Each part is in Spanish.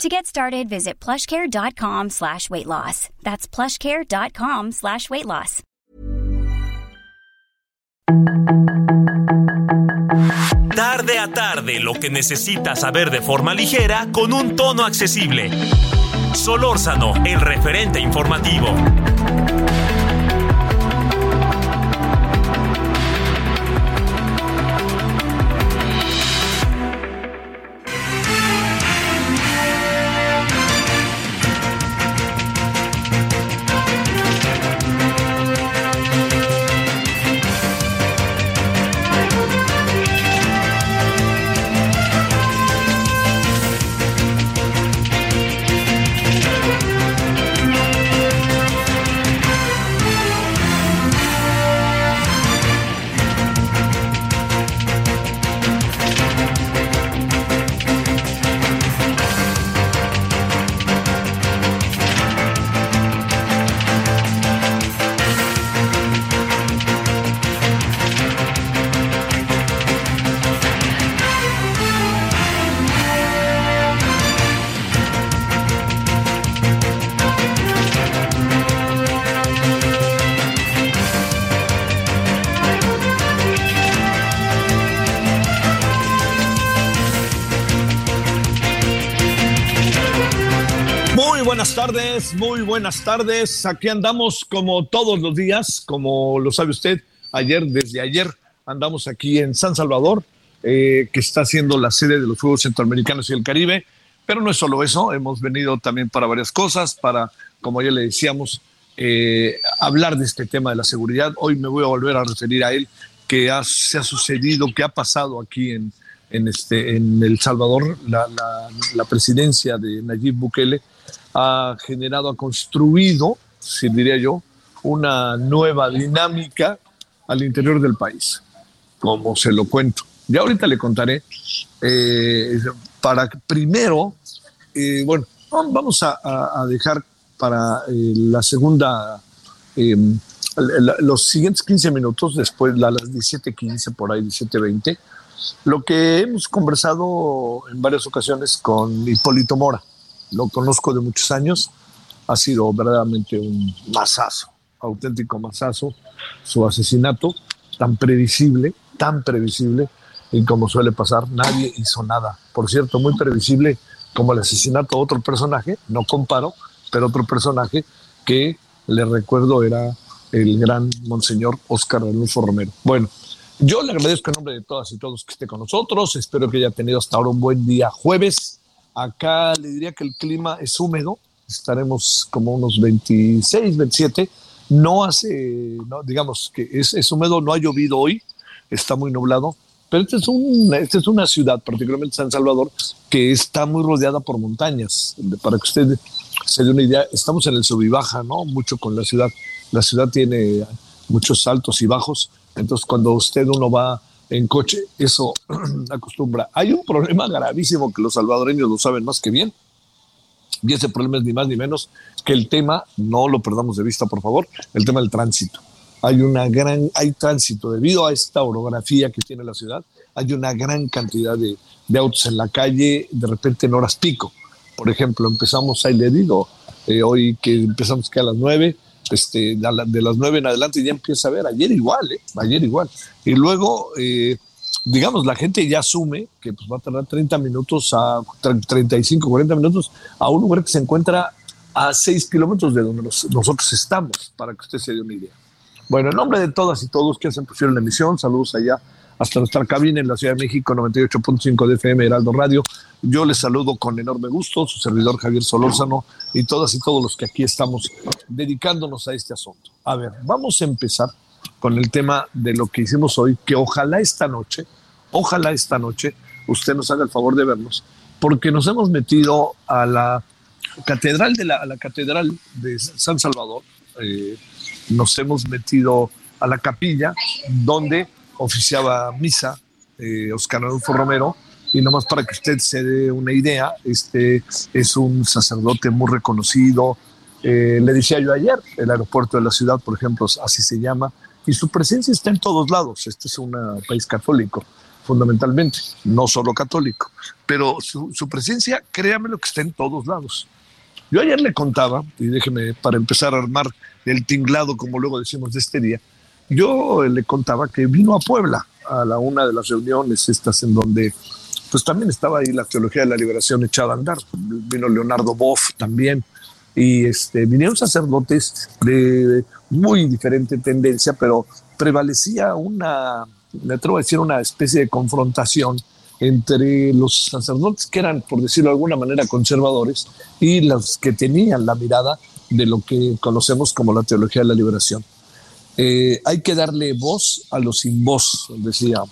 To get started, visit plushcare.com slash weight loss. That's plushcare.com slash weight loss. Tarde a tarde, lo que necesitas saber de forma ligera con un tono accesible. Solórzano, el referente informativo. Muy buenas tardes. Aquí andamos como todos los días, como lo sabe usted, ayer, desde ayer, andamos aquí en San Salvador, eh, que está siendo la sede de los Juegos Centroamericanos y el Caribe. Pero no es solo eso, hemos venido también para varias cosas, para, como ya le decíamos, eh, hablar de este tema de la seguridad. Hoy me voy a volver a referir a él, que se ha sucedido, que ha pasado aquí en, en, este, en El Salvador, la, la presidencia de Nayib Bukele ha generado, ha construido, si diría yo, una nueva dinámica al interior del país, como se lo cuento. Ya ahorita le contaré, eh, para primero, eh, bueno, vamos a, dejar para eh, la segunda, los siguientes 15 minutos, después a las 17.15, por ahí 17.20, lo que hemos conversado en varias ocasiones con Hipólito Mora lo conozco de muchos años, ha sido verdaderamente un masazo, auténtico masazo, su asesinato, tan previsible, tan previsible, y como suele pasar, nadie hizo nada. Por cierto, muy previsible como el asesinato de otro personaje, no comparo, pero otro personaje que le recuerdo era el gran monseñor Oscar Alonso Romero. Bueno, yo le agradezco en nombre de todas y todos que esté con nosotros. Espero que haya tenido hasta ahora un buen día jueves. Acá le diría que el clima es húmedo, estaremos como unos 26, 27. No hace, digamos que es, húmedo, no ha llovido hoy, está muy nublado, pero esta es, un, esta es una ciudad, particularmente San Salvador, que está muy rodeada por montañas. Para que usted se dé una idea, estamos en el sub ¿no? Mucho con la ciudad. La ciudad tiene muchos altos y bajos, entonces cuando usted uno va en coche, eso acostumbra. Hay un problema gravísimo que los salvadoreños lo saben más que bien, y ese problema es ni más ni menos que el tema, no lo perdamos de vista, por favor, el tema del tránsito. Hay una gran, hay tránsito debido a esta orografía que tiene la ciudad, hay una gran cantidad de, autos en la calle, de repente en horas pico. Por ejemplo, empezamos, ahí le digo, eh, hoy que empezamos que a las nueve, este, de las nueve en adelante ya empieza a ver, ayer igual, ¿eh? ayer igual. Y luego, eh, digamos, la gente ya asume que pues, va a tardar 30 minutos a 35, 40 minutos a un lugar que se encuentra a 6 kilómetros de donde nosotros estamos, para que usted se dé una idea. Bueno, en nombre de todas y todos que hacen posible la emisión, saludos allá hasta nuestra cabina en la Ciudad de México, 98.5 de FM Heraldo Radio. Yo les saludo con enorme gusto, su servidor Javier Solórzano y todas y todos los que aquí estamos dedicándonos a este asunto. A ver, vamos a empezar con el tema de lo que hicimos hoy, que ojalá esta noche, ojalá esta noche usted nos haga el favor de vernos, porque nos hemos metido a la catedral de la, catedral de San Salvador, eh, nos hemos metido a la capilla donde oficiaba misa eh, Oscar Adolfo Romero. Y nomás para que usted se dé una idea, este es un sacerdote muy reconocido. Eh, le decía yo ayer, el aeropuerto de la ciudad, por ejemplo, así se llama, y su presencia está en todos lados. Este es un país católico, fundamentalmente, no solo católico, pero su, su presencia, créame lo que está en todos lados. Yo ayer le contaba, y déjeme para empezar a armar el tinglado, como luego decimos de este día, yo le contaba que vino a Puebla a la una de las reuniones estas en donde pues también estaba ahí la teología de la liberación echada a andar. Vino Leonardo Boff también y este, vinieron sacerdotes de muy diferente tendencia, pero prevalecía una, me atrevo a decir, una especie de confrontación entre los sacerdotes que eran, por decirlo de alguna manera, conservadores y los que tenían la mirada de lo que conocemos como la teología de la liberación. Eh, hay que darle voz a los sin voz, decía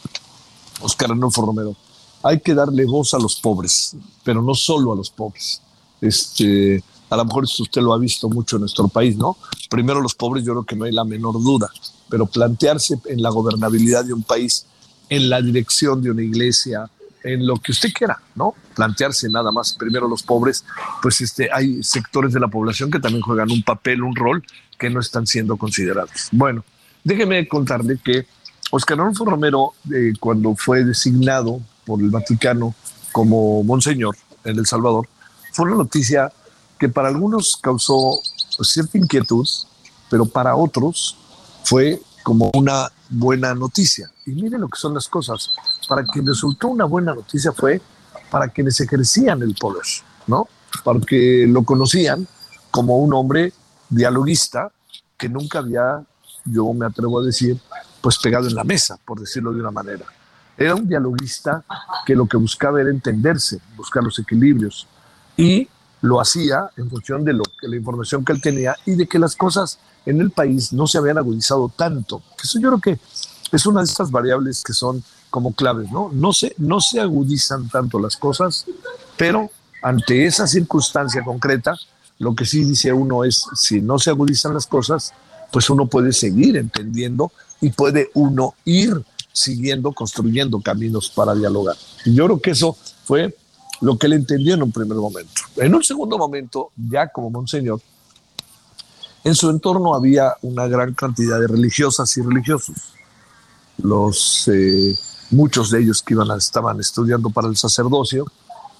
Oscar Arnulfo Romero. Hay que darle voz a los pobres, pero no solo a los pobres. Este, a lo mejor usted lo ha visto mucho en nuestro país, ¿no? Primero los pobres, yo creo que no hay la menor duda, pero plantearse en la gobernabilidad de un país, en la dirección de una iglesia, en lo que usted quiera, ¿no? Plantearse nada más primero los pobres, pues este, hay sectores de la población que también juegan un papel, un rol que no están siendo considerados. Bueno, déjeme contarle que Oscar Romero, eh, cuando fue designado por el Vaticano como monseñor en El Salvador, fue una noticia que para algunos causó cierta inquietud, pero para otros fue como una buena noticia. Y miren lo que son las cosas. Para quien resultó una buena noticia fue para quienes ejercían el poder, ¿no? Porque lo conocían como un hombre dialoguista que nunca había, yo me atrevo a decir, pues pegado en la mesa, por decirlo de una manera. Era un dialoguista que lo que buscaba era entenderse, buscar los equilibrios y lo hacía en función de lo que la información que él tenía y de que las cosas en el país no se habían agudizado tanto. Eso yo creo que es una de estas variables que son como claves, ¿no? No se, no se agudizan tanto las cosas, pero ante esa circunstancia concreta, lo que sí dice uno es, si no se agudizan las cosas, pues uno puede seguir entendiendo y puede uno ir siguiendo, construyendo caminos para dialogar. Y yo creo que eso fue lo que él entendió en un primer momento. En un segundo momento, ya como monseñor, en su entorno había una gran cantidad de religiosas y religiosos. Los, eh, muchos de ellos que iban estaban estudiando para el sacerdocio,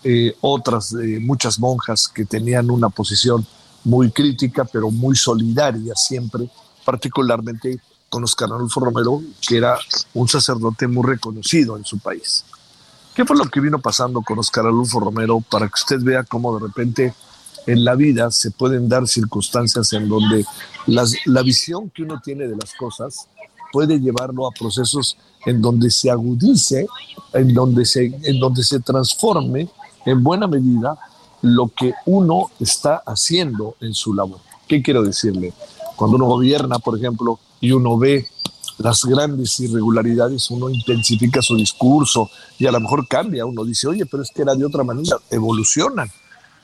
eh, otras, eh, muchas monjas que tenían una posición muy crítica, pero muy solidaria siempre, particularmente con Oscar Arnulfo Romero, que era un sacerdote muy reconocido en su país. ¿Qué fue lo que vino pasando con Oscar Arnulfo Romero para que usted vea cómo de repente en la vida se pueden dar circunstancias en donde la visión que uno tiene de las cosas puede llevarlo a procesos en donde se agudice, en donde se, en donde se transforme en buena medida lo que uno está haciendo en su labor. ¿Qué quiero decirle? Cuando uno gobierna, por ejemplo, y uno ve las grandes irregularidades, uno intensifica su discurso y a lo mejor cambia, uno dice, oye, pero es que era de otra manera, evolucionan.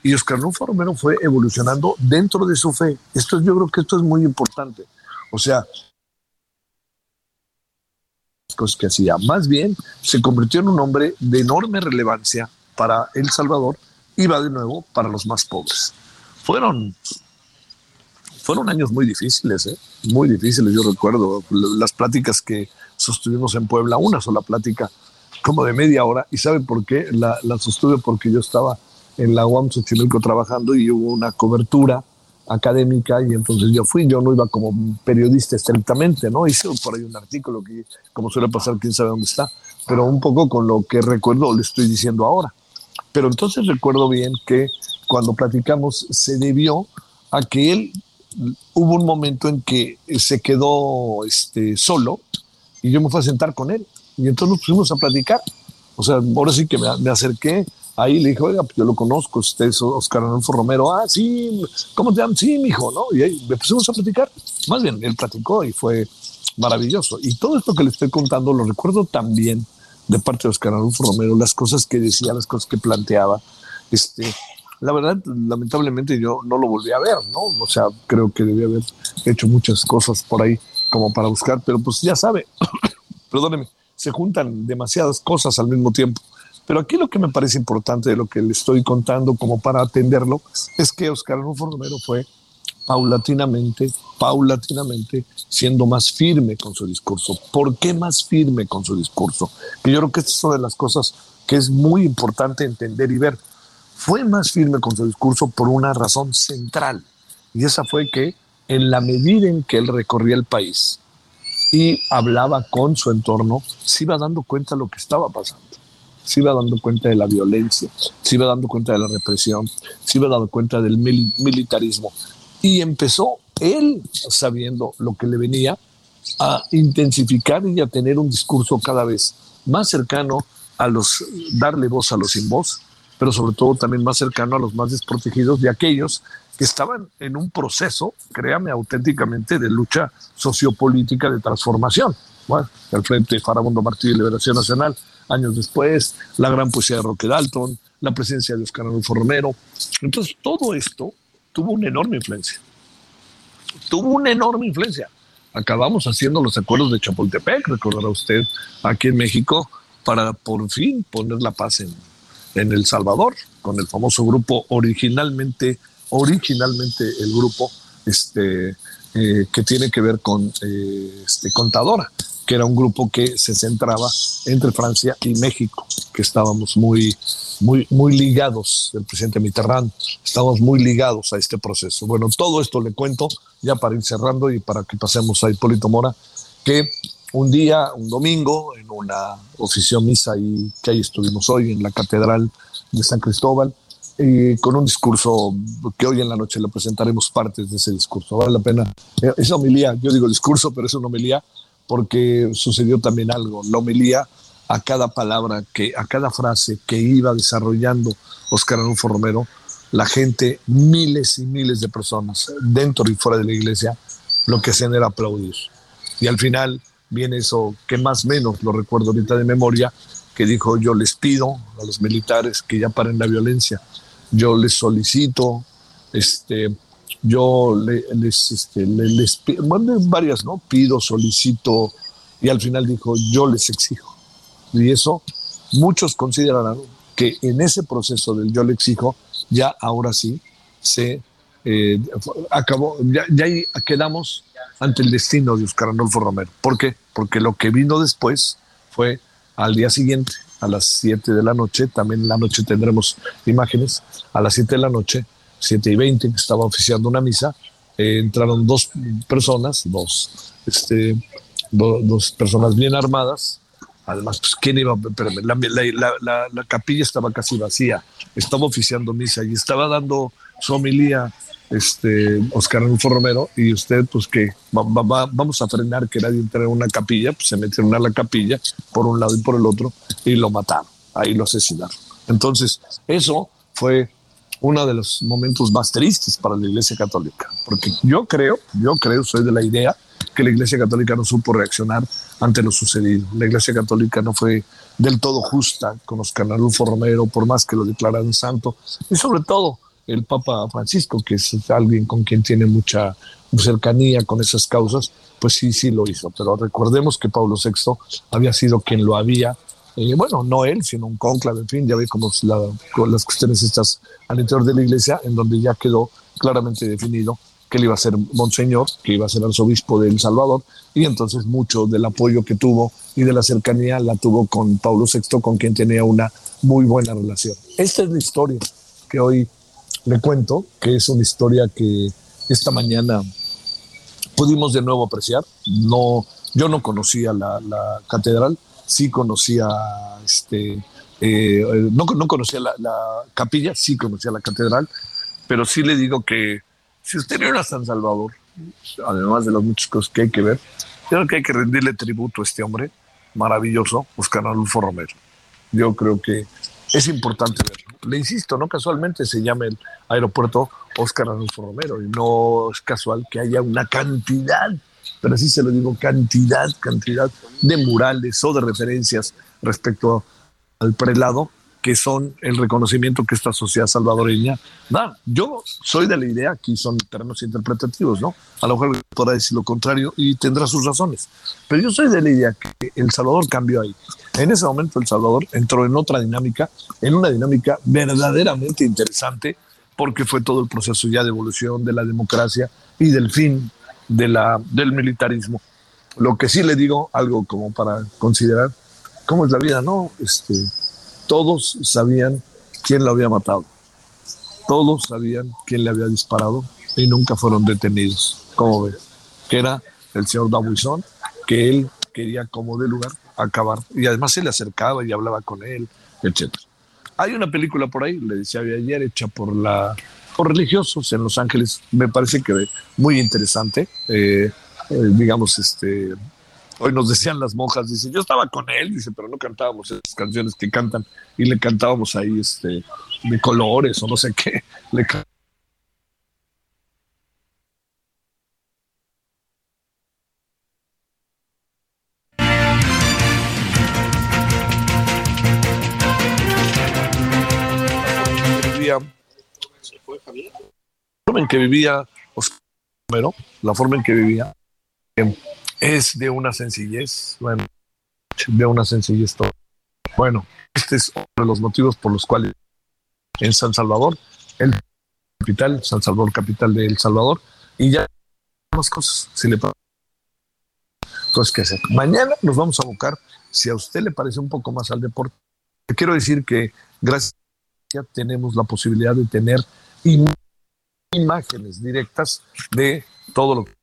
Y Oscar Nunfa Romero fue evolucionando dentro de su fe. Esto yo creo que esto es muy importante. O sea, cosas que hacía. Más bien, se convirtió en un hombre de enorme relevancia para El Salvador y va de nuevo para los más pobres. Fueron, fueron años muy difíciles, ¿eh? muy difíciles. Yo recuerdo las pláticas que sostuvimos en Puebla, una sola plática como de media hora. ¿Y sabe por qué? La, sostuve porque yo estaba en la UAM Xochimilco trabajando y hubo una cobertura académica y entonces yo fui, yo no iba como periodista estrictamente, ¿no? Hice por ahí un artículo que, como suele pasar, quién sabe dónde está, pero un poco con lo que recuerdo le estoy diciendo ahora. Pero entonces recuerdo bien que cuando platicamos se debió a que él hubo un momento en que se quedó este, solo y yo me fui a sentar con él y entonces nos pusimos a platicar. O sea, ahora sí que me, acerqué Ahí le dije, oiga, pues yo lo conozco, usted es Oscar Adolfo Romero. Ah, sí, ¿cómo te llamas? Sí, mijo, ¿no? Y ahí me pusimos a platicar. Más bien, él platicó y fue maravilloso. Y todo esto que le estoy contando lo recuerdo también de parte de Oscar Adolfo Romero, las cosas que decía, las cosas que planteaba. Este, la verdad, lamentablemente yo no lo volví a ver, ¿no? O sea, creo que debía haber hecho muchas cosas por ahí como para buscar, pero pues ya sabe, perdóneme, se juntan demasiadas cosas al mismo tiempo. Pero aquí lo que me parece importante de lo que le estoy contando como para atenderlo es que Oscar Arnulfo Romero fue paulatinamente, paulatinamente siendo más firme con su discurso. ¿Por qué más firme con su discurso? Que yo creo que esta es una de las cosas que es muy importante entender y ver. Fue más firme con su discurso por una razón central, y esa fue que en la medida en que él recorría el país y hablaba con su entorno, se iba dando cuenta de lo que estaba pasando se iba dando cuenta de la violencia, se iba dando cuenta de la represión, se iba dando cuenta del militarismo. Y empezó él, sabiendo lo que le venía, a intensificar y a tener un discurso cada vez más cercano a los, darle voz a los sin voz, pero sobre todo también más cercano a los más desprotegidos de aquellos que estaban en un proceso, créame auténticamente, de lucha sociopolítica de transformación. Bueno, el Frente Farabundo Martí de Liberación Nacional, años después, la gran poesía de Roque Dalton, la presencia de Oscar Adolfo Romero. Entonces, todo esto tuvo una enorme influencia. Tuvo una enorme influencia. Acabamos haciendo los acuerdos de Chapultepec, recordará usted, aquí en México, para por fin poner la paz en, en El Salvador, con el famoso grupo originalmente, originalmente el grupo este, eh, que tiene que ver con eh, este, Contadora que era un grupo que se centraba entre Francia y México, que estábamos muy, muy, muy ligados, el presidente Mitterrand, estábamos muy ligados a este proceso. Bueno, todo esto le cuento ya para ir cerrando y para que pasemos a Hipólito Mora, que un día, un domingo, en una oficio misa y que ahí estuvimos hoy en la Catedral de San Cristóbal, y con un discurso que hoy en la noche le presentaremos partes de ese discurso. Vale la pena. Eh, esa homilía, yo digo discurso, pero es una homilía porque sucedió también algo. La homilía a cada palabra, que, a cada frase que iba desarrollando Oscar Anulfo Romero, la gente, miles y miles de personas, dentro y fuera de la iglesia, lo que hacían era aplaudir. Y al final viene eso que más o menos lo recuerdo ahorita de memoria, que dijo, yo les pido a los militares que ya paren la violencia, yo les solicito este, yo les, este, les, varias, ¿no? Pido, solicito, y al final dijo, yo les exijo. Y eso muchos consideran que en ese proceso del yo le exijo, ya ahora sí se eh, acabó, ya, ya ahí quedamos ante el destino de Oscar Arnolfo Romero. ¿Por qué? Porque lo que vino después fue al día siguiente, a las 7 de la noche, también en la noche tendremos imágenes, a las 7 de la noche 7 y 20, que estaba oficiando una misa, eh, entraron dos personas, dos, este, dos personas bien armadas. Además, pues, ¿quién iba? la, la, la, capilla estaba casi vacía, estaba oficiando misa y estaba dando su homilía este, Oscar Anulfo Romero, y usted, pues que vamos a frenar que nadie entre en una capilla, pues se metieron a la capilla por un lado y por el otro y lo mataron, ahí lo asesinaron. Entonces, eso fue uno de los momentos más tristes para la Iglesia Católica, porque yo creo, yo creo, soy de la idea que la Iglesia Católica no supo reaccionar ante lo sucedido. La Iglesia Católica no fue del todo justa con los Arnulfo Romero, por más que lo declararan santo, y sobre todo el Papa Francisco, que es alguien con quien tiene mucha cercanía con esas causas, pues sí, sí lo hizo. Pero recordemos que Pablo VI había sido quien lo había eh, bueno, no él, sino un cónclave, en fin, ya ve como las cuestiones estas al interior de la iglesia, en donde ya quedó claramente definido que él iba a ser monseñor, que iba a ser arzobispo de El Salvador, y entonces mucho del apoyo que tuvo y de la cercanía la tuvo con Pablo VI, con quien tenía una muy buena relación. Esta es la historia que hoy le cuento, que es una historia que esta mañana pudimos de nuevo apreciar. No, yo no conocía la, la catedral, sí conocía, este, eh, no, no, conocía la, capilla, sí conocía la catedral, pero sí le digo que si usted viene a San Salvador, además de las muchas cosas que hay que ver, creo que hay que rendirle tributo a este hombre maravilloso, Oscar Adolfo Romero. Yo creo que es importante verlo. Le insisto, no casualmente se llama el aeropuerto Oscar Adolfo Romero y no es casual que haya una cantidad pero así se lo digo, cantidad, cantidad de murales o de referencias respecto al prelado que son el reconocimiento que esta sociedad salvadoreña da. Yo soy de la idea, aquí son terrenos interpretativos, ¿no? A lo mejor podrá decir lo contrario y tendrá sus razones, pero yo soy de la idea que El Salvador cambió ahí. En ese momento El Salvador entró en otra dinámica, en una dinámica verdaderamente interesante, porque fue todo el proceso ya de evolución de la democracia y del fin de la, del militarismo. Lo que sí le digo, algo como para considerar, ¿cómo es la vida? No, este, todos sabían quién lo había matado. Todos sabían quién le había disparado y nunca fueron detenidos. ¿Cómo ves? Que era el señor Dabuizón, que él quería como de lugar acabar. Y además se le acercaba y hablaba con él, etc. Hay una película por ahí, le decía ayer, hecha por la por religiosos en Los Ángeles, me parece que muy interesante. Eh, eh, digamos, este, Hoy nos decían las monjas, dice, yo estaba con él, dice, pero no cantábamos esas canciones que cantan y le cantábamos ahí este, de colores o no sé qué. Le que vivía Oscar Romero, la forma en que vivía, es de una sencillez, bueno, de una sencillez todo. Bueno, este es uno de los motivos por los cuales en San Salvador, el capital, San Salvador, capital de El Salvador, y ya más cosas, si le cosas que hacer. Mañana nos vamos a abocar, si a usted le parece un poco más al deporte, quiero decir que gracias a tenemos la posibilidad de tener imágenes directas de todo lo que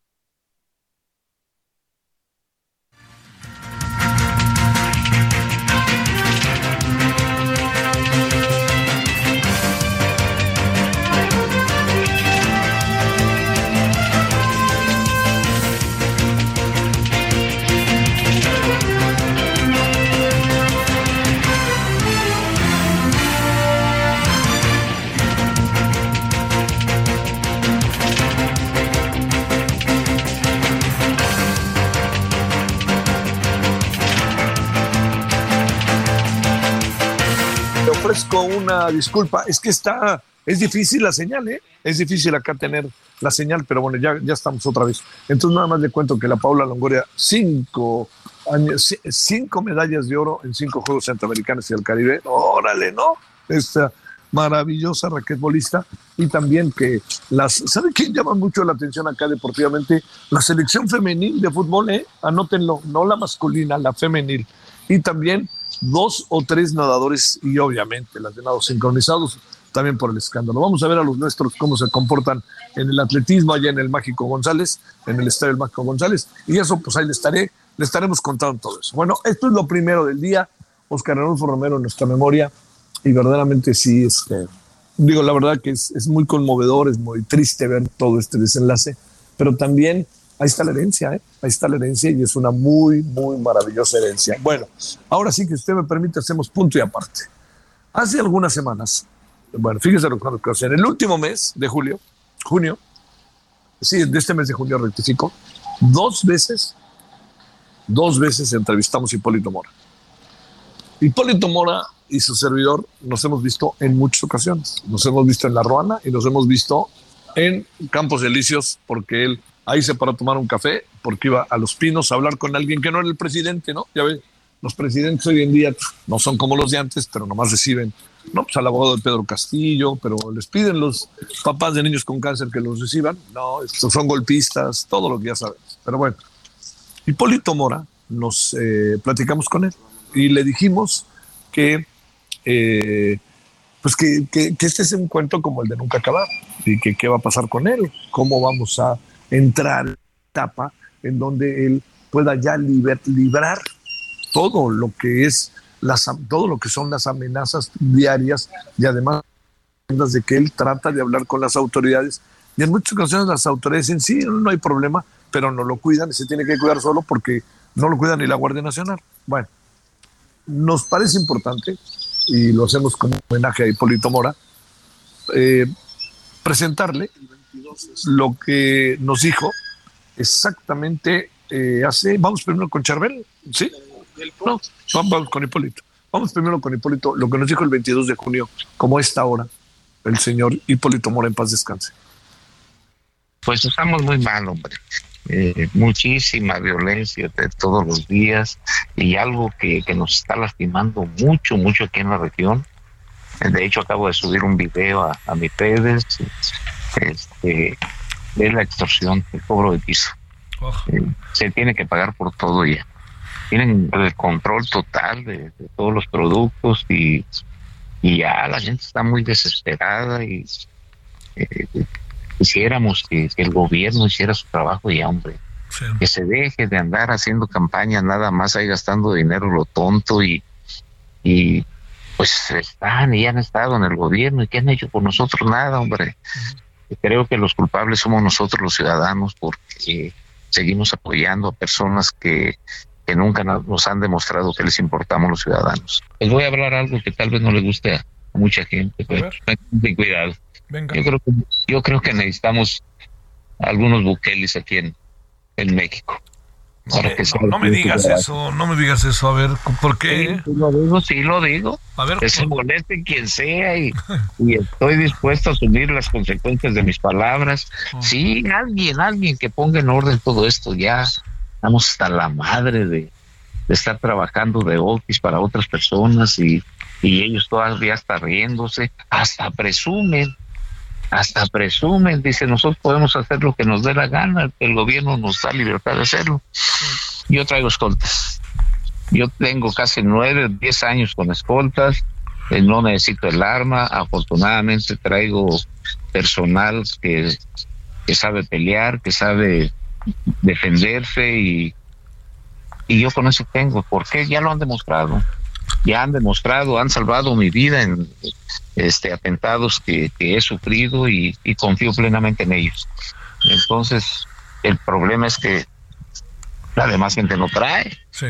ofrezco una disculpa. Es que está, es difícil la señal, ¿eh? Es difícil acá tener la señal, pero bueno, ya, ya estamos otra vez. Entonces nada más le cuento que la Paula Longoria, cinco, años, cinco medallas de oro en cinco Juegos Centroamericanos y del Caribe. Órale, ¿no? Esta maravillosa raquetbolista y también que las, ¿sabe quién llama mucho la atención acá deportivamente? La selección femenil de fútbol, ¿eh? Anótenlo, no la masculina, la femenil. Y también dos o tres nadadores y obviamente las de nados sincronizados también por el escándalo. Vamos a ver a los nuestros cómo se comportan en el atletismo allá en el Mágico González, en el estadio del Mágico González, y eso pues ahí le estaré, le estaremos contando todo eso. Bueno, esto es lo primero del día, Oscar Adolfo Romero en nuestra memoria, y verdaderamente sí, este, digo, la verdad que es, es muy conmovedor, es muy triste ver todo este desenlace, pero también ahí está la herencia, ¿eh? ahí está la herencia y es una muy, muy maravillosa herencia. Bueno, ahora sí que usted me permite, hacemos punto y aparte. Hace algunas semanas, bueno, fíjese lo que. En el último mes de julio, junio, sí, de este mes de junio rectifico, dos veces, dos veces entrevistamos a Hipólito Mora. Hipólito Mora y su servidor nos hemos visto en muchas ocasiones. Nos hemos visto en La Ruana y nos hemos visto en Campos Elíseos porque él ahí se paró a tomar un café porque iba a Los Pinos a hablar con alguien que no era el presidente, ¿no? Ya ves, los presidentes hoy en día no son como los de antes, pero nomás reciben, no, pues al abogado de Pedro Castillo, pero les piden los papás de niños con cáncer que los reciban. No, estos son golpistas, todo lo que ya sabes. Pero bueno, Hipólito Mora, nos eh, platicamos con él y le dijimos que, eh, pues que, que este es un cuento como el de nunca acabar y que qué va a pasar con él, cómo vamos a entrar en etapa en donde él pueda ya librar todo lo que es las, todo lo que son las amenazas diarias y además de que él trata de hablar con las autoridades y en muchas ocasiones las autoridades dicen sí, no hay problema, pero no lo cuidan y se tiene que cuidar solo porque no lo cuida ni la Guardia Nacional. Bueno, nos parece importante y lo hacemos como homenaje a Hipólito Mora, eh, presentarle lo que nos dijo exactamente eh, hace. Vamos primero con Charbel, ¿sí? No, vamos con Hipólito. Vamos primero con Hipólito, lo que nos dijo el 22 de junio, como esta hora, el señor Hipólito Mora en paz descanse. Pues estamos muy mal, hombre. Eh, muchísima violencia de todos los días y algo que, nos está lastimando mucho, mucho aquí en la región. De hecho, acabo de subir un video a, a mis redes este, de la extorsión, el cobro de piso. Eh, se tiene que pagar por todo ya. Tienen el control total de, todos los productos y, y, ya la gente está muy desesperada y eh, quisiéramos que, el gobierno hiciera su trabajo y hombre. Que se deje de andar haciendo campaña nada más ahí gastando dinero lo tonto y, y pues están y han estado en el gobierno y que han hecho por nosotros nada, hombre. Creo que los culpables somos nosotros los ciudadanos porque seguimos apoyando a personas que, que nunca nos han demostrado que les importamos los ciudadanos. Les voy a hablar algo que tal vez no le guste a mucha gente, pero ten cuidado. Yo creo que yo creo que necesitamos algunos buqueles aquí en, en México. No, me, digas eso, no me digas eso, a ver, ¿por qué? Sí, lo digo, sí lo digo. A ver, que se moleste quien sea y, estoy dispuesto a asumir las consecuencias de mis palabras. Oh. Sí, alguien, alguien que ponga en orden todo esto, ya estamos hasta la madre de, estar trabajando de office para otras personas y, y ellos todavía están riéndose, hasta presumen hasta presumen, dice, nosotros podemos hacer lo que nos dé la gana, el gobierno nos da libertad de hacerlo. Yo traigo escoltas. Yo tengo casi nueve, diez años con escoltas, eh, no necesito el arma, afortunadamente traigo personal que, sabe pelear, que sabe defenderse y, y yo con eso tengo, porque ya lo han demostrado ya han demostrado, han salvado mi vida en este atentados que, he sufrido y, confío plenamente en ellos. Entonces, el problema es que la demás gente no trae. Sí,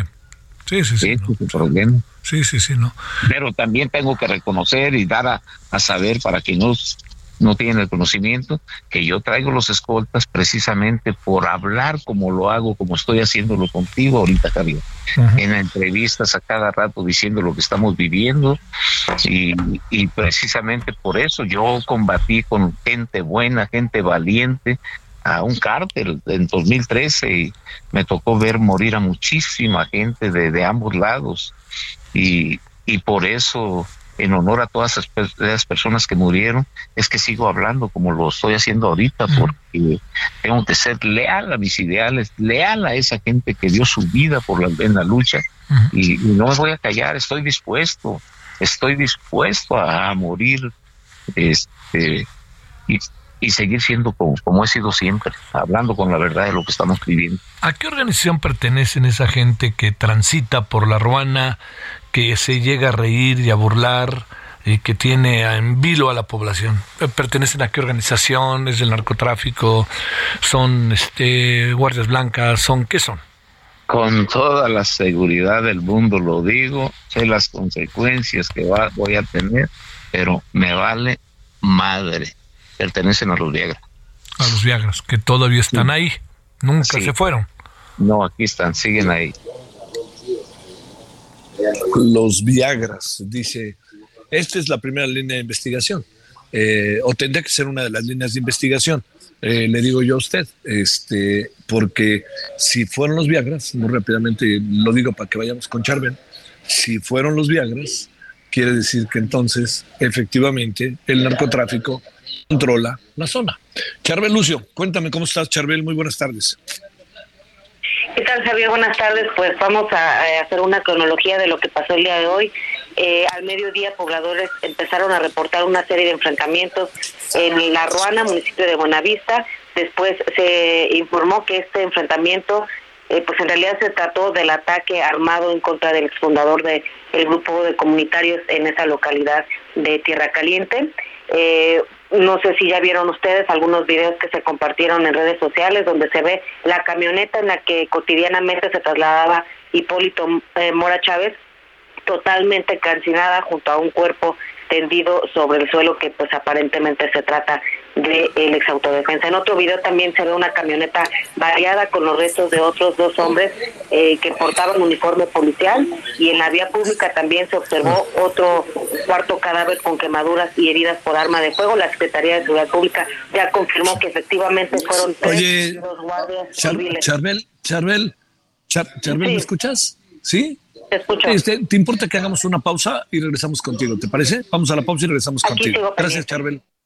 sí, sí. sí, problema. Sí, sí, sí, no. Pero también tengo que reconocer y dar a, a saber para que no no tienen el conocimiento que yo traigo los escoltas precisamente por hablar como lo hago, como estoy haciéndolo contigo ahorita, Javier. En entrevistas a cada rato diciendo lo que estamos viviendo y, y precisamente por eso yo combatí con gente buena, gente valiente, a un cártel en 2013 y me tocó ver morir a muchísima gente de, de ambos lados y, y por eso en honor a todas esas personas que murieron, es que sigo hablando como lo estoy haciendo ahorita, porque tengo que ser leal a mis ideales, leal a esa gente que dio su vida por la, en la lucha, y, no me voy a callar, estoy dispuesto, estoy dispuesto a, morir este, y, seguir siendo como, como, he sido siempre, hablando con la verdad de lo que estamos viviendo. ¿A qué organización pertenecen esa gente que transita por la ruana, que se llega a reír y a burlar y que tiene en vilo a la población. ¿Pertenecen a qué organización? ¿Es del narcotráfico? ¿Son este, guardias blancas? ¿Son qué son? Con toda la seguridad del mundo lo digo, sé las consecuencias que voy a tener, pero me vale madre. Pertenecen a los Viagras. A los Viagras, que todavía están ahí, nunca se fueron. No, aquí están, siguen ahí los Viagras. Dice, esta es la primera línea de investigación, eh, o tendría que ser una de las líneas de investigación. Eh, le digo yo a usted, este, porque si fueron los Viagras, muy rápidamente lo digo para que vayamos con Charbel, si fueron los Viagras, quiere decir que entonces efectivamente el narcotráfico controla la zona. Charbel Lucio, cuéntame cómo estás, Charbel, muy buenas tardes. ¿Qué tal, Javier? Buenas tardes. Pues vamos a, hacer una cronología de lo que pasó el día de hoy. Eh, al mediodía, pobladores empezaron a reportar una serie de enfrentamientos en La Ruana, municipio de Buenavista. Después se informó que este enfrentamiento, eh, pues en realidad se trató del ataque armado en contra del exfundador del grupo de comunitarios en esa localidad de Tierra Caliente. Eh, no sé si ya vieron ustedes algunos videos que se compartieron en redes sociales donde se ve la camioneta en la que cotidianamente se trasladaba Hipólito eh, Mora Chávez totalmente calcinada junto a un cuerpo tendido sobre el suelo que pues aparentemente se trata del de ex autodefensa. En otro video también se ve una camioneta variada con los restos de otros dos hombres eh, que portaban uniforme policial y en la vía pública también se observó otro cuarto cadáver con quemaduras y heridas por arma de fuego. La Secretaría de Seguridad Pública ya confirmó que efectivamente fueron tres Oye, guardias Charbel, Charbel, Charbel, ¿me escuchas? ¿Sí? Te escucho. Este, ¿Te importa que hagamos una pausa y regresamos contigo? ¿Te parece? Vamos a la pausa y regresamos contigo. Gracias, Charbel.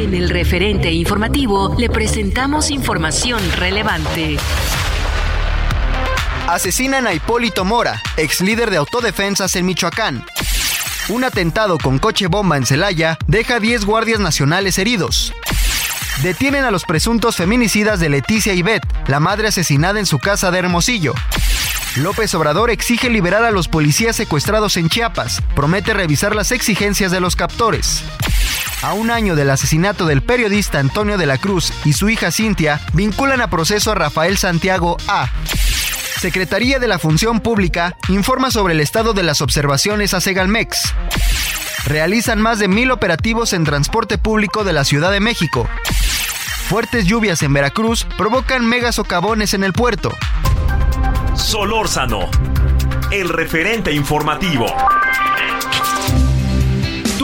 En el referente informativo le presentamos información relevante. Asesinan a Hipólito Mora, ex líder de autodefensas en Michoacán. Un atentado con coche bomba en Celaya deja 10 guardias nacionales heridos. Detienen a los presuntos feminicidas de Leticia y Beth, la madre asesinada en su casa de Hermosillo. López Obrador exige liberar a los policías secuestrados en Chiapas. Promete revisar las exigencias de los captores. A un año del asesinato del periodista Antonio de la Cruz y su hija Cintia, vinculan a proceso a Rafael Santiago A. Secretaría de la Función Pública informa sobre el estado de las observaciones a Segalmex. Realizan más de mil operativos en transporte público de la Ciudad de México. Fuertes lluvias en Veracruz provocan mega socavones en el puerto. Solórzano, el referente informativo.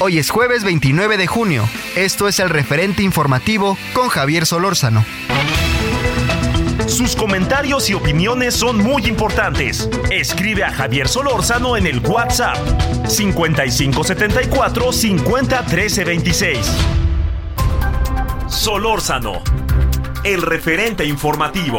Hoy es jueves 29 de junio. Esto es el referente informativo con Javier Solórzano. Sus comentarios y opiniones son muy importantes. Escribe a Javier Solórzano en el WhatsApp 5574 50 Solórzano, el referente informativo.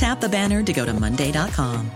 Tap the banner to go to Monday.com.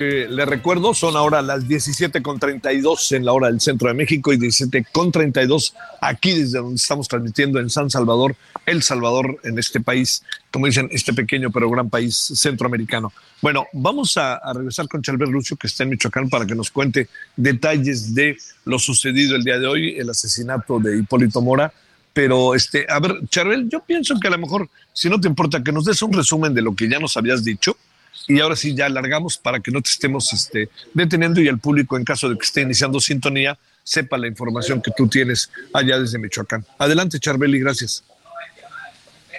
le recuerdo, son ahora las 17.32 en la hora del centro de México y 17.32 aquí desde donde estamos transmitiendo en San Salvador, El Salvador, en este país, como dicen, este pequeño pero gran país centroamericano. Bueno, vamos a, regresar con Chalver Lucio, que está en Michoacán, para que nos cuente detalles de lo sucedido el día de hoy, el asesinato de Hipólito Mora pero, este, a ver, Charbel, yo pienso que a lo mejor, si no te importa, que nos des un resumen de lo que ya nos habías dicho y ahora sí ya alargamos para que no te estemos este, deteniendo y el público, en caso de que esté iniciando sintonía, sepa la información que tú tienes allá desde Michoacán. Adelante, Charbel, y gracias.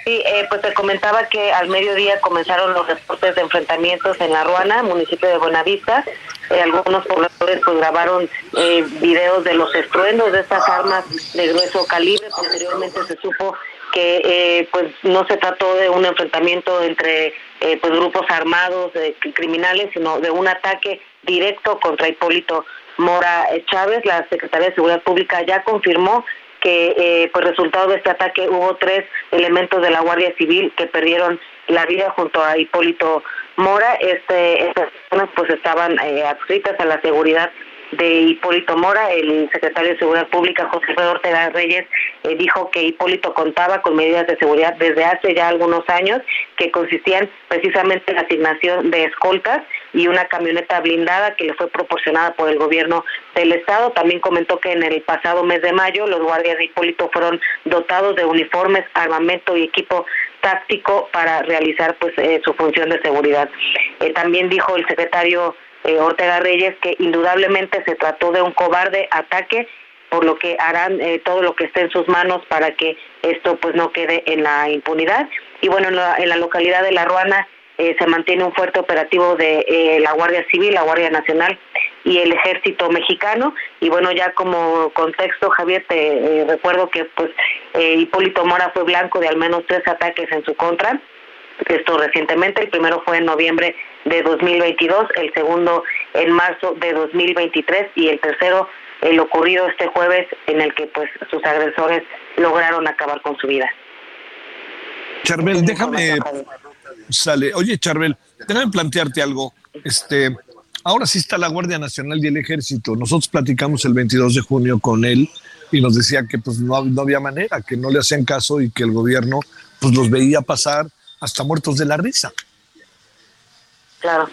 Sí, eh, pues te comentaba que al mediodía comenzaron los reportes de enfrentamientos en La Ruana, municipio de Buenavista. Eh, algunos pobladores pues grabaron eh, videos de los estruendos de estas armas de grueso calibre. Posteriormente se supo que eh, pues no se trató de un enfrentamiento entre pues grupos armados criminales, sino de un ataque directo contra Hipólito Mora Chávez. La Secretaría de Seguridad Pública ya confirmó que eh, por resultado de este ataque hubo tres elementos de la Guardia Civil que perdieron la vida junto a Hipólito Mora. Este, estas personas pues estaban eh, adscritas a la seguridad de Hipólito Mora, el secretario de Seguridad Pública, José Pedro Ortega Reyes, eh, dijo que Hipólito contaba con medidas de seguridad desde hace ya algunos años que consistían precisamente en la asignación de escoltas y una camioneta blindada que le fue proporcionada por el gobierno del estado. También comentó que en el pasado mes de mayo los guardias de Hipólito fueron dotados de uniformes, armamento y equipo táctico para realizar pues eh, su función de seguridad. Eh, también dijo el secretario eh, Ortega Reyes que indudablemente se trató de un cobarde ataque por lo que harán todo lo que esté en sus manos para que esto pues no quede en la impunidad y bueno en la, en la localidad de La Ruana eh, se mantiene un fuerte operativo de eh, la Guardia Civil, la Guardia Nacional y el Ejército Mexicano. Y bueno, ya como contexto, Javier, te eh, recuerdo que pues Hipólito Mora fue blanco de al menos tres ataques en su contra. Esto recientemente, el primero fue en noviembre de 2022, el segundo en marzo de 2023 y el tercero el ocurrido este jueves en el que pues sus agresores lograron acabar con su vida. Charbel, déjame sale. Oye, Charbel, déjame plantearte algo. Este, ahora sí está la Guardia Nacional y el Ejército. Nosotros platicamos el 22 de junio con él y nos decía que pues no, no había manera, que no le hacían caso y que el gobierno pues los veía pasar hasta muertos de la risa. Claro.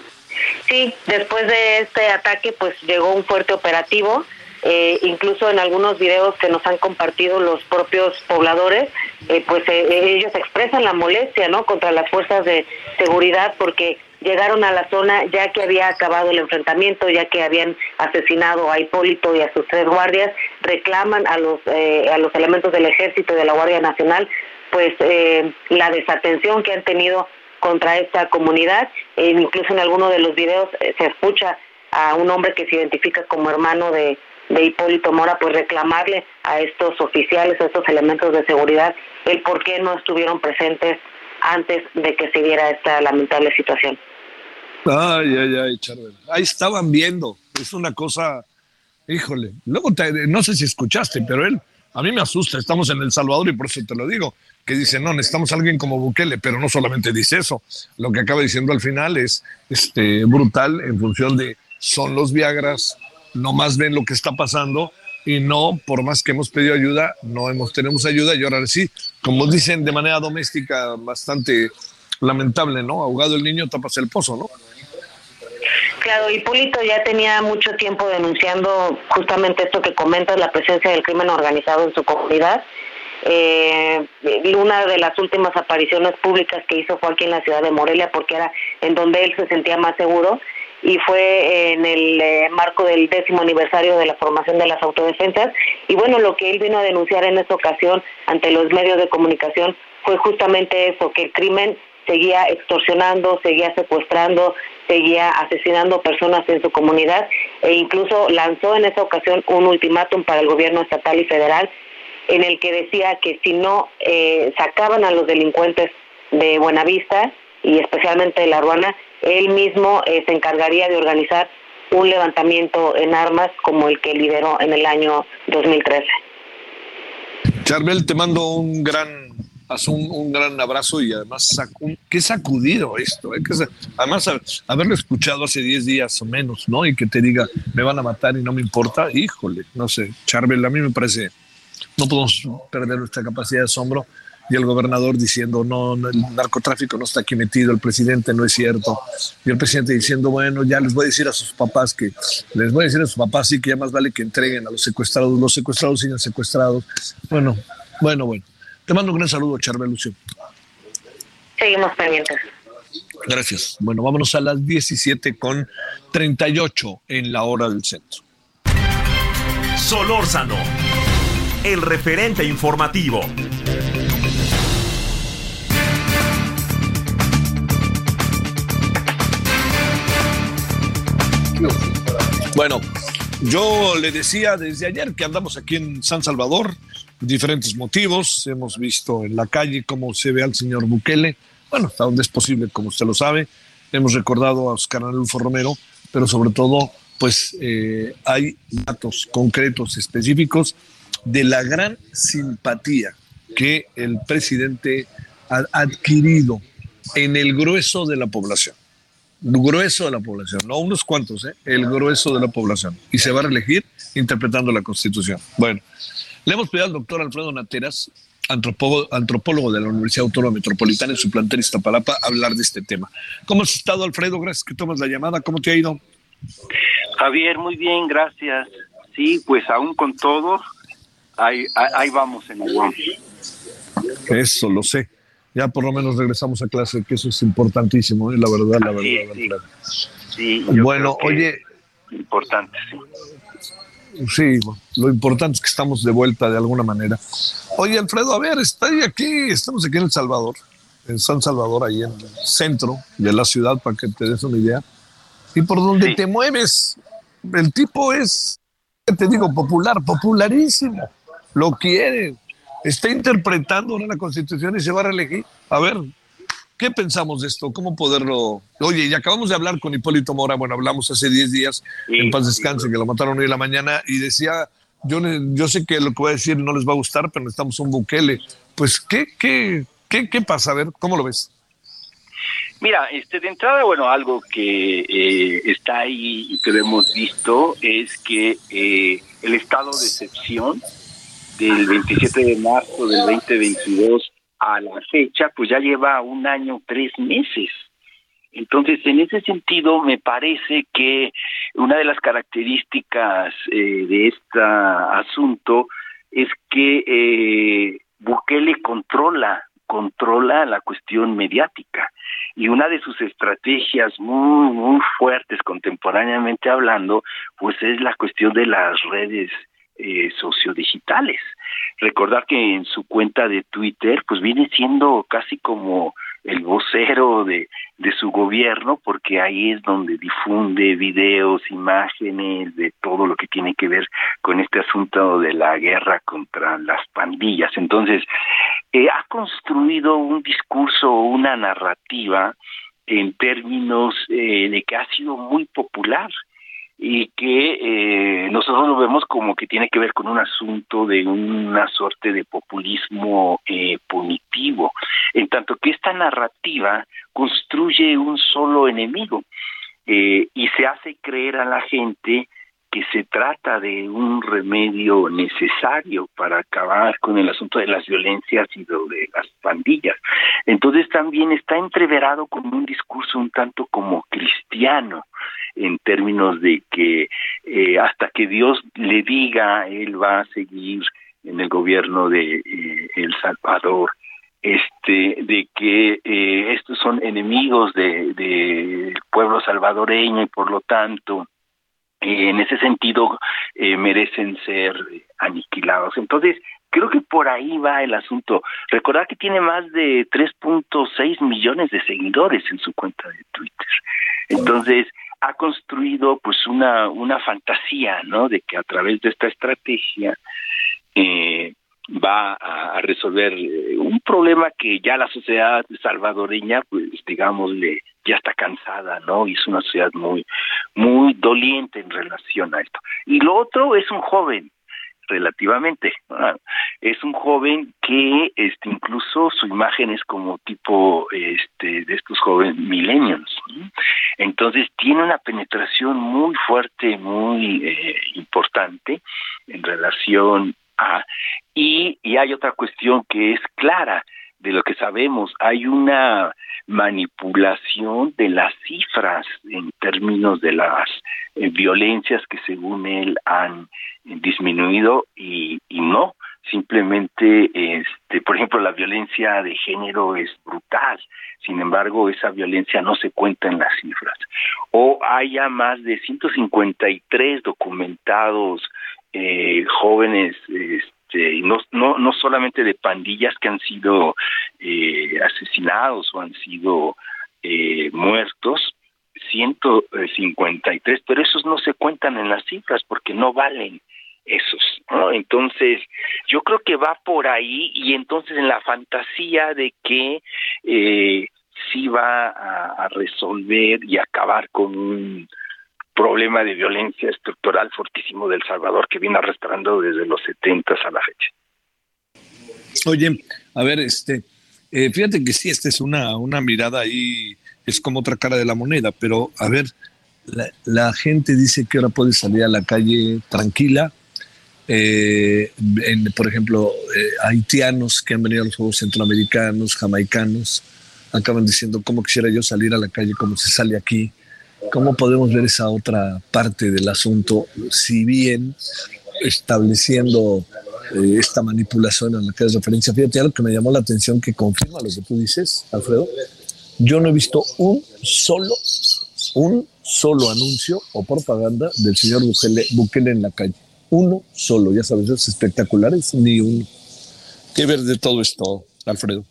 Sí, después de este ataque pues llegó un fuerte operativo eh, incluso en algunos videos que nos han compartido los propios pobladores, eh, pues eh, ellos expresan la molestia, ¿no? Contra las fuerzas de seguridad porque llegaron a la zona ya que había acabado el enfrentamiento, ya que habían asesinado a Hipólito y a sus tres guardias, reclaman a los a los elementos del ejército y de la Guardia Nacional, pues la desatención que han tenido contra esta comunidad, e incluso en alguno de los videos se escucha a un hombre que se identifica como hermano de de Hipólito Mora, pues reclamarle a estos oficiales, a estos elementos de seguridad, el por qué no estuvieron presentes antes de que se diera esta lamentable situación. Ay, ay, ay, Charbel. Ahí estaban viendo. Es una cosa, híjole. Luego, no sé si escuchaste, pero él, a mí me asusta. Estamos en El Salvador y por eso te lo digo. Que dice, no, necesitamos a alguien como Bukele, pero no solamente dice eso. Lo que acaba diciendo al final es este, brutal en función de son los Viagras, no más ven lo que está pasando y no, por más que hemos pedido ayuda, no hemos tenemos ayuda y ahora sí, como dicen de manera doméstica, bastante lamentable, ¿no? Ahogado el niño, tapas el pozo, ¿no? Claro, Hipólito ya tenía mucho tiempo denunciando justamente esto que comentas, la presencia del crimen organizado en su comunidad. Eh, una de las últimas apariciones públicas que hizo fue aquí en la ciudad de Morelia, porque era en donde él se sentía más seguro y fue en el eh, marco del décimo aniversario de la formación de las autodefensas. Y bueno, lo que él vino a denunciar en esa ocasión ante los medios de comunicación fue justamente eso, que el crimen seguía extorsionando, seguía secuestrando, seguía asesinando personas en su comunidad e incluso lanzó en esa ocasión un ultimátum para el gobierno estatal y federal en el que decía que si no eh, sacaban a los delincuentes de Buenavista y especialmente de La Ruana, él mismo eh, se encargaría de organizar un levantamiento en armas como el que lideró en el año 2013. Charbel, te mando un gran un, un, gran abrazo y además qué sacudido esto, ¿eh? además haberlo escuchado hace 10 días o menos, ¿no? Y que te diga, me van a matar y no me importa, híjole, no sé, Charbel, a mí me parece, no podemos perder nuestra capacidad de asombro y el gobernador diciendo, no, el narcotráfico no está aquí metido, el presidente no es cierto, y el presidente diciendo, bueno, ya les voy a decir a sus papás que, les voy a decir a sus papás, sí, que ya más vale que entreguen a los secuestrados, los secuestrados siguen secuestrados. Bueno, bueno, bueno. Te mando un gran saludo, Charbel Lucio. Seguimos pendientes. Gracias. Bueno, vámonos a las 17 con 38 en la hora del centro. Solórzano, el referente informativo. Bueno, yo le decía desde ayer que andamos aquí en San Salvador, diferentes motivos. Hemos visto en la calle cómo se ve al señor Bukele, bueno, hasta donde es posible, como usted lo sabe. Hemos recordado a Oscar Anulfo Romero, pero sobre todo, pues eh, hay datos concretos, específicos de la gran simpatía que el presidente ha adquirido en el grueso de la población grueso de la población, no unos cuantos, ¿eh? el grueso de la población. Y se va a reelegir interpretando la Constitución. Bueno, le hemos pedido al doctor Alfredo Nateras antropólogo, antropólogo de la Universidad Autónoma Metropolitana en su plantel Iztapalapa, hablar de este tema. ¿Cómo has estado, Alfredo? Gracias que tomas la llamada. ¿Cómo te ha ido? Javier, muy bien, gracias. Sí, pues aún con todo, ahí, ahí vamos en Aguam. Eso, lo sé. Ya por lo menos regresamos a clase, que eso es importantísimo, ¿eh? la verdad, la verdad. Sí, bueno, oye. Importante, sí. Sí, lo importante es que estamos de vuelta de alguna manera. Oye, Alfredo, a ver, está aquí, estamos aquí en El Salvador, en San Salvador, ahí en el centro de la ciudad, para que te des una idea. Y por donde te mueves, el tipo es, te digo, popular, popularísimo. Lo quiere. Está interpretando ahora la constitución y se va a reelegir. A ver, ¿qué pensamos de esto? ¿Cómo poderlo...? Oye, y acabamos de hablar con Hipólito Mora, bueno, hablamos hace 10 días, en paz descanse, que lo mataron hoy en la mañana, y decía, yo, yo sé que lo que voy a decir no les va a gustar, pero necesitamos un Bukele. Pues, ¿qué, qué, qué, qué pasa? A ver, ¿cómo lo ves? Mira, este, de entrada, bueno, algo que eh, está ahí y que lo hemos visto es que eh, el estado de excepción del 27 de marzo del 2022 a la fecha, pues ya lleva un año, tres meses. Entonces, en ese sentido, me parece que una de las características eh, de este asunto es que eh, Bukele controla controla la cuestión mediática y una de sus estrategias muy muy fuertes contemporáneamente hablando pues es la cuestión de las redes eh, sociodigitales recordar que en su cuenta de Twitter pues viene siendo casi como el vocero de, de su gobierno porque ahí es donde difunde videos, imágenes de todo lo que tiene que ver con este asunto de la guerra contra las pandillas. Entonces, eh, ha construido un discurso, una narrativa en términos eh, de que ha sido muy popular y que eh, nosotros lo vemos como que tiene que ver con un asunto de una suerte de populismo eh, punitivo, en tanto que esta narrativa construye un solo enemigo eh, y se hace creer a la gente que se trata de un remedio necesario para acabar con el asunto de las violencias y de las pandillas. Entonces también está entreverado con un discurso un tanto como cristiano, en términos de que eh, hasta que Dios le diga, él va a seguir en el gobierno de eh, El Salvador, este, de que eh, estos son enemigos del de pueblo salvadoreño y por lo tanto en ese sentido merecen ser aniquilados. Entonces, creo que por ahí va el asunto. Recordar que tiene más de 3.6 millones de seguidores en su cuenta de Twitter. Entonces, ha construido pues una, una fantasía, ¿no? De que a través de esta estrategia eh, va a, resolver eh, un problema que ya la sociedad salvadoreña, pues digámosle, ya está cansada, ¿no? Y es una sociedad muy, muy doliente en relación a esto. Y lo otro es un joven, relativamente. Es un joven que este incluso su imagen es como tipo este de estos jóvenes millennials. Entonces tiene una penetración muy fuerte, muy eh, importante en relación a y, y hay otra cuestión que es clara de lo que sabemos, hay una manipulación de las cifras en términos de las eh, violencias que según él han disminuido y, no. Simplemente este por ejemplo la violencia de género es brutal. Sin embargo esa violencia no se cuenta en las cifras. O haya más de 153 documentados eh, jóvenes este, no, no no solamente de pandillas que han sido eh, asesinados o han sido eh, muertos 153 pero esos no se cuentan en las cifras porque no valen esos, ¿no? Entonces, yo creo que va por ahí y entonces en la fantasía de que eh, sí va a, resolver y acabar con un problema de violencia estructural fortísimo del Salvador que viene arrastrando desde los 70 a la fecha. Oye, a ver, este, eh, fíjate que sí, esta es una, una mirada ahí, es como otra cara de la moneda, pero a ver, la, gente dice que ahora puede salir a la calle tranquila, eh, por ejemplo, eh, haitianos que han venido a los Juegos Centroamericanos, jamaicanos, acaban diciendo cómo quisiera yo salir a la calle como se sale aquí. ¿Cómo podemos ver esa otra parte del asunto? Si bien estableciendo eh, esta manipulación a la que es referencia, fíjate algo que me llamó la atención que confirma lo que tú dices, Alfredo. Yo no he visto un solo, un solo anuncio o propaganda del señor Bukele, Bukele en la calle uno solo, ya sabes, es espectaculares, ni uno. ¿Qué ver de todo esto, Alfredo?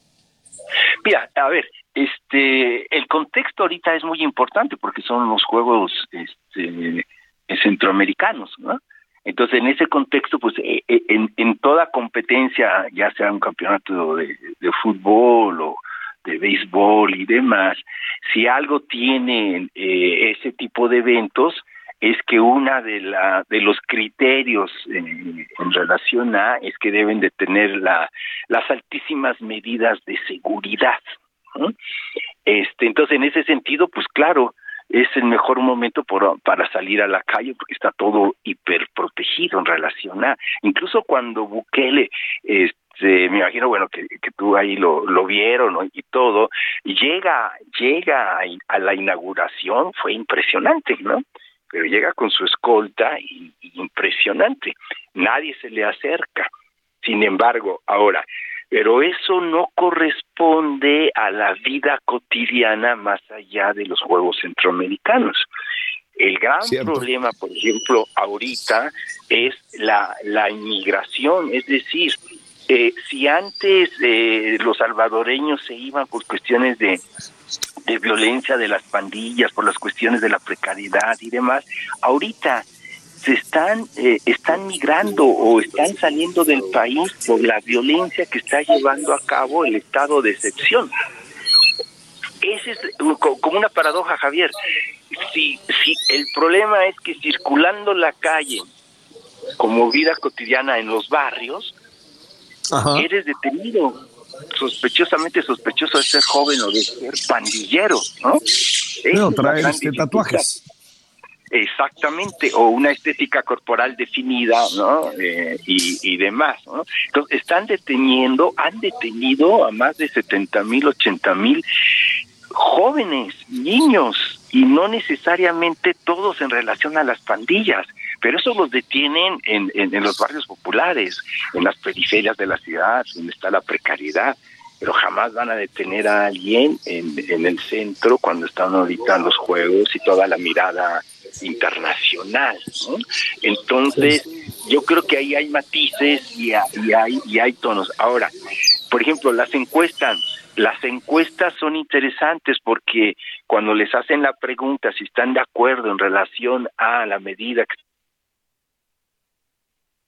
Mira, a ver, este, el contexto ahorita es muy importante porque son los juegos este, centroamericanos, ¿no? Entonces, en ese contexto, pues eh, eh, en, en, toda competencia, ya sea un campeonato de, fútbol o de béisbol y demás, si algo tiene eh, ese tipo de eventos, es que una de la de los criterios en relación a es que deben de tener la, las altísimas medidas de seguridad este entonces en ese sentido pues claro es el mejor momento por, para salir a la calle porque está todo hiper protegido en relación a incluso cuando Bukele este me imagino bueno que, que tú ahí lo, lo vieron ¿no? y todo llega llega a la inauguración fue impresionante no pero llega con su escolta y, impresionante. Nadie se le acerca. Sin embargo, ahora, pero eso no corresponde a la vida cotidiana más allá de los Juegos Centroamericanos. El gran problema, por ejemplo, ahorita es la, la inmigración, es decir, eh, si antes eh, los salvadoreños se iban por cuestiones de de violencia de las pandillas, por las cuestiones de la precariedad y demás, ahorita se están eh, están migrando o están saliendo del país por la violencia que está llevando a cabo el estado de excepción. Ese es como una paradoja, Javier. Si si el problema es que circulando la calle como vida cotidiana en los barrios, eres detenido sospechosamente sospechoso de ser joven o de ser pandillero, ¿no? No, traer este, tatuajes. Exactamente, o una estética corporal definida, ¿no? Eh, y, y, demás, ¿no? Entonces, están deteniendo, han detenido a más de 70 mil, 80 mil jóvenes, niños, y no necesariamente todos en relación a las pandillas, pero eso los detienen en, en, los barrios populares, en las periferias de la ciudad, donde está la precariedad, pero jamás van a detener a alguien en, en el centro cuando están ahorita los juegos y toda la mirada internacional. Entonces, yo creo que ahí hay matices y, y, hay, y hay tonos. Ahora, por ejemplo, las encuestas, las encuestas son interesantes porque cuando les hacen la pregunta si están de acuerdo en relación a la medida que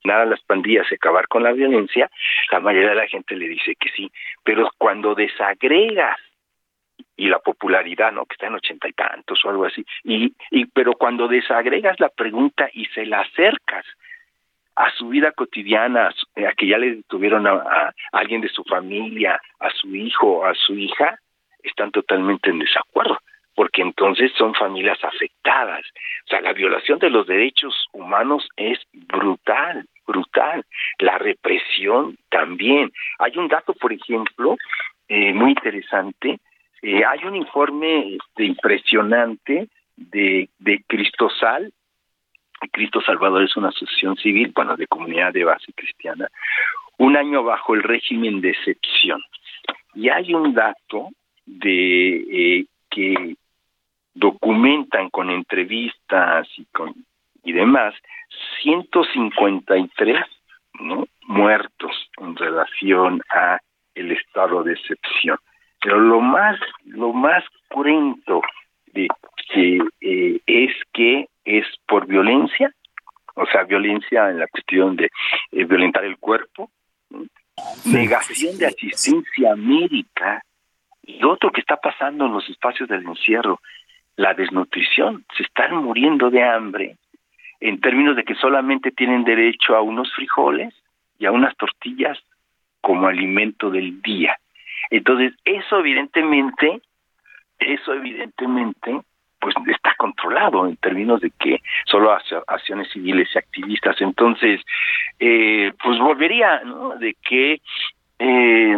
nada las pandillas y acabar con la violencia, la mayoría de la gente le dice que sí, pero cuando desagregas y la popularidad, ¿no? Que está en ochenta y tantos o algo así, y, y pero cuando desagregas la pregunta y se la acercas a su vida cotidiana, a, que ya le tuvieron a, alguien de su familia, a su hijo, a su hija, están totalmente en desacuerdo porque entonces son familias afectadas. O sea, la violación de los derechos humanos es brutal, brutal. La represión también. Hay un dato, por ejemplo, eh, muy interesante. Eh, hay un informe este, impresionante de, de Cristosal. Cristo Salvador es una asociación civil, bueno, de comunidad de base cristiana, un año bajo el régimen de excepción. Y hay un dato de eh, que documentan con entrevistas y con y demás 153 ¿no? muertos en relación a el estado de excepción. Pero lo más lo más cruento de que eh, es que es por violencia o sea violencia en la cuestión de eh, violentar el cuerpo negación de asistencia médica y otro que está pasando en los espacios del encierro la desnutrición, se están muriendo de hambre en términos de que solamente tienen derecho a unos frijoles y a unas tortillas como alimento del día. Entonces, eso evidentemente, eso evidentemente pues está controlado en términos de que solo acciones civiles y activistas. Entonces, eh, pues volvería, ¿no? De que eh,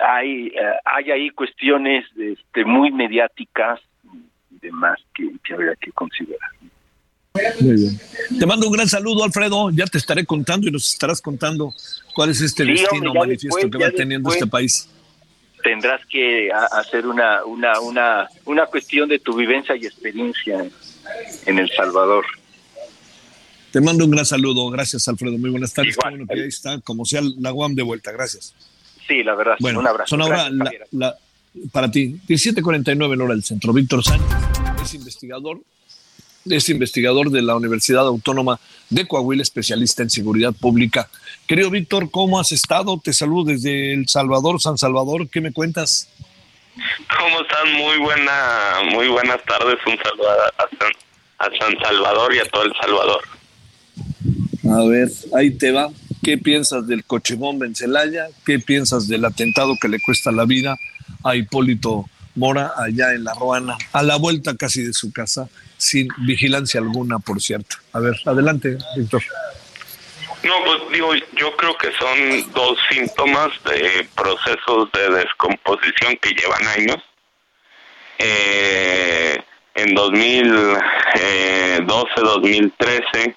hay, eh, hay ahí cuestiones este, muy mediáticas y demás que, que habría que considerar. Muy bien. Te mando un gran saludo, Alfredo. Ya te estaré contando y nos estarás contando cuál es este destino manifiesto que va teniendo este país. Tendrás que hacer una, una, una, una cuestión de tu vivencia y experiencia en El Salvador. Te mando un gran saludo. Gracias, Alfredo. Muy buenas tardes. bueno que ahí está, como sea la UAM de vuelta. Gracias. Sí, la verdad. Bueno, un abrazo. Son ahora para ti, 17.49 en hora del centro. Víctor Sánchez es investigador es investigador de la Universidad Autónoma de Coahuila, especialista en seguridad pública. Querido Víctor, ¿cómo has estado? Te saludo desde El Salvador, San Salvador. ¿Qué me cuentas? ¿Cómo están? Muy buena, muy buenas tardes. Un saludo a, San, Salvador y a todo El Salvador. A ver, ahí te va. ¿Qué piensas del coche bomba en Celaya? ¿Qué piensas del atentado que le cuesta la vida a Hipólito Mora allá en La Ruana, a la vuelta casi de su casa? sin vigilancia alguna, por cierto. A ver, adelante, Víctor. No, pues digo, yo creo que son dos síntomas de procesos de descomposición que llevan años. Eh, en 2012-2013,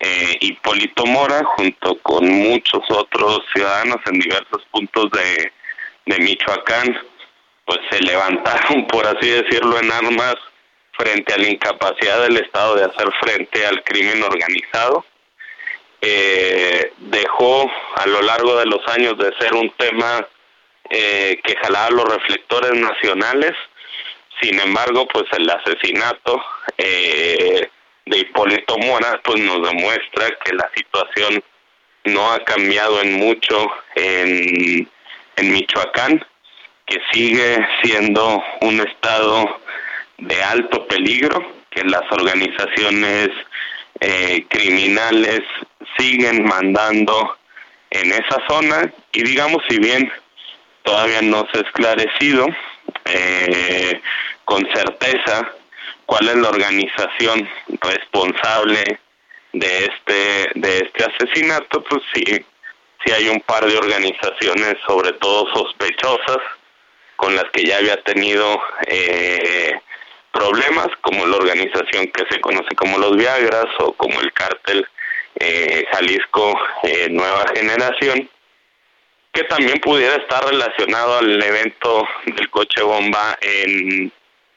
eh, Hipólito Mora, junto con muchos otros ciudadanos en diversos puntos de, de Michoacán, pues se levantaron, por así decirlo, en armas frente a la incapacidad del Estado de hacer frente al crimen organizado. Eh, dejó a lo largo de los años de ser un tema eh, que jalaba los reflectores nacionales. Sin embargo, pues el asesinato eh, de Hipólito Mora pues nos demuestra que la situación no ha cambiado en mucho en, en Michoacán, que sigue siendo un estado de alto peligro, que las organizaciones eh, criminales siguen mandando en esa zona y digamos si bien todavía no se ha esclarecido eh, con certeza cuál es la organización responsable de este de este asesinato pues sí sí hay un par de organizaciones sobre todo sospechosas con las que ya había tenido eh, problemas como la organización que se conoce como los Viagras o como el cártel eh, Jalisco eh, Nueva Generación, que también pudiera estar relacionado al evento del coche bomba en,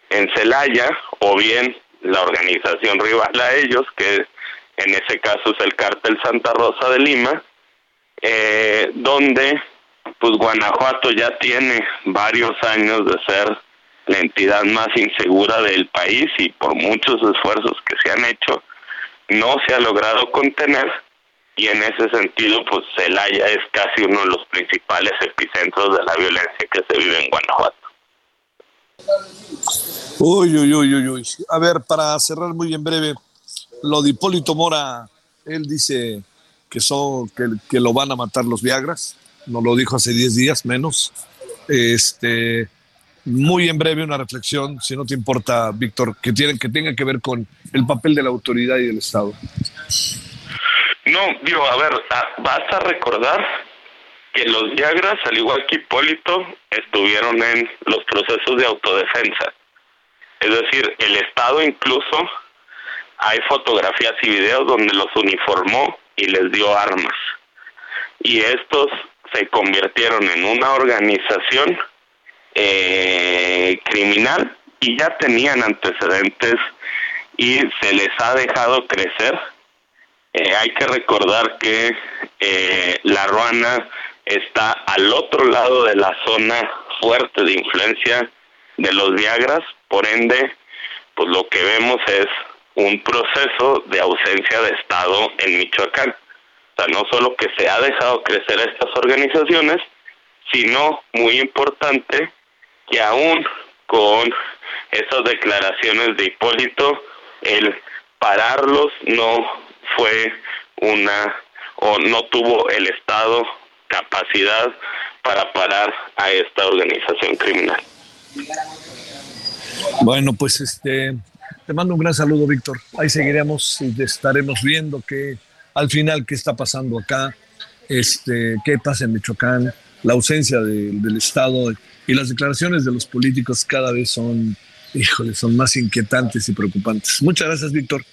en Celaya o bien la organización rival a ellos, que en ese caso es el cártel Santa Rosa de Lima, eh, donde pues Guanajuato ya tiene varios años de ser la entidad más insegura del país y por muchos esfuerzos que se han hecho no se ha logrado contener y en ese sentido pues Celaya es casi uno de los principales epicentros de la violencia que se vive en Guanajuato. Uy, uy, uy, uy, uy. A ver, para cerrar muy en breve, lo de Hipólito Mora, él dice que, son, que, que lo van a matar los Viagras, no lo dijo hace 10 días menos. Este, muy en breve una reflexión, si no te importa, Víctor, que, tiene, que tenga que ver con el papel de la autoridad y del Estado. No, digo, a ver, vas a recordar que los Viagras, al igual que Hipólito, estuvieron en los procesos de autodefensa. Es decir, el Estado incluso hay fotografías y videos donde los uniformó y les dio armas. Y estos se convirtieron en una organización eh, criminal y ya tenían antecedentes y se les ha dejado crecer. Eh, hay que recordar que eh, la Ruana está al otro lado de la zona fuerte de influencia de los Viagras, por ende, pues lo que vemos es un proceso de ausencia de Estado en Michoacán. O sea, no solo que se ha dejado crecer estas organizaciones, sino, muy importante, que aún con esas declaraciones de Hipólito, el pararlos no fue una o no tuvo el Estado capacidad para parar a esta organización criminal. Bueno, pues este Te mando un gran saludo, Víctor. Ahí seguiremos y estaremos viendo que al final qué está pasando acá, este, qué pasa en Michoacán, la ausencia del Estado y las declaraciones de los políticos cada vez son, híjole, son más inquietantes y preocupantes. Muchas gracias, Víctor.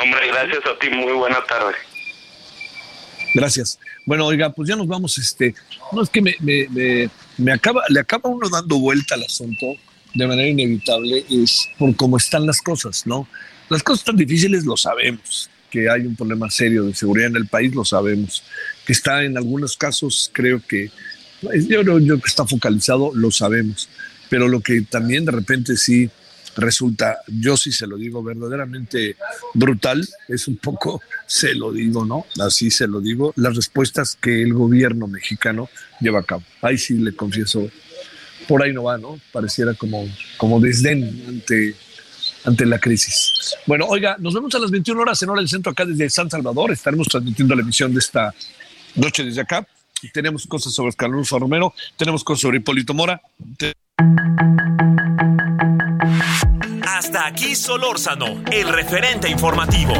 Hombre, gracias a ti. Muy buena tarde. Gracias. Bueno, oiga, pues ya nos vamos. Este, no es que me, me, me, acaba, le acaba uno dando vuelta al asunto de manera inevitable, es por cómo están las cosas, ¿no? Las cosas tan difíciles lo sabemos, que hay un problema serio de seguridad en el país, lo sabemos, que está en algunos casos, creo que, pues, yo creo que está focalizado, lo sabemos, pero lo que también de repente sí resulta, yo sí se lo digo, verdaderamente brutal, es un poco, se lo digo, ¿no? Así se lo digo, las respuestas que el gobierno mexicano lleva a cabo. Ahí sí le confieso, por ahí no va, ¿no? Pareciera como, como desdén ante, ante la crisis. Bueno, oiga, nos vemos a las 21 horas en hora del centro acá desde San Salvador. Estaremos transmitiendo la emisión de esta noche desde acá. Tenemos cosas sobre Carlos Romero, tenemos cosas sobre Hipólito Mora. Hasta aquí Solórzano, el referente informativo.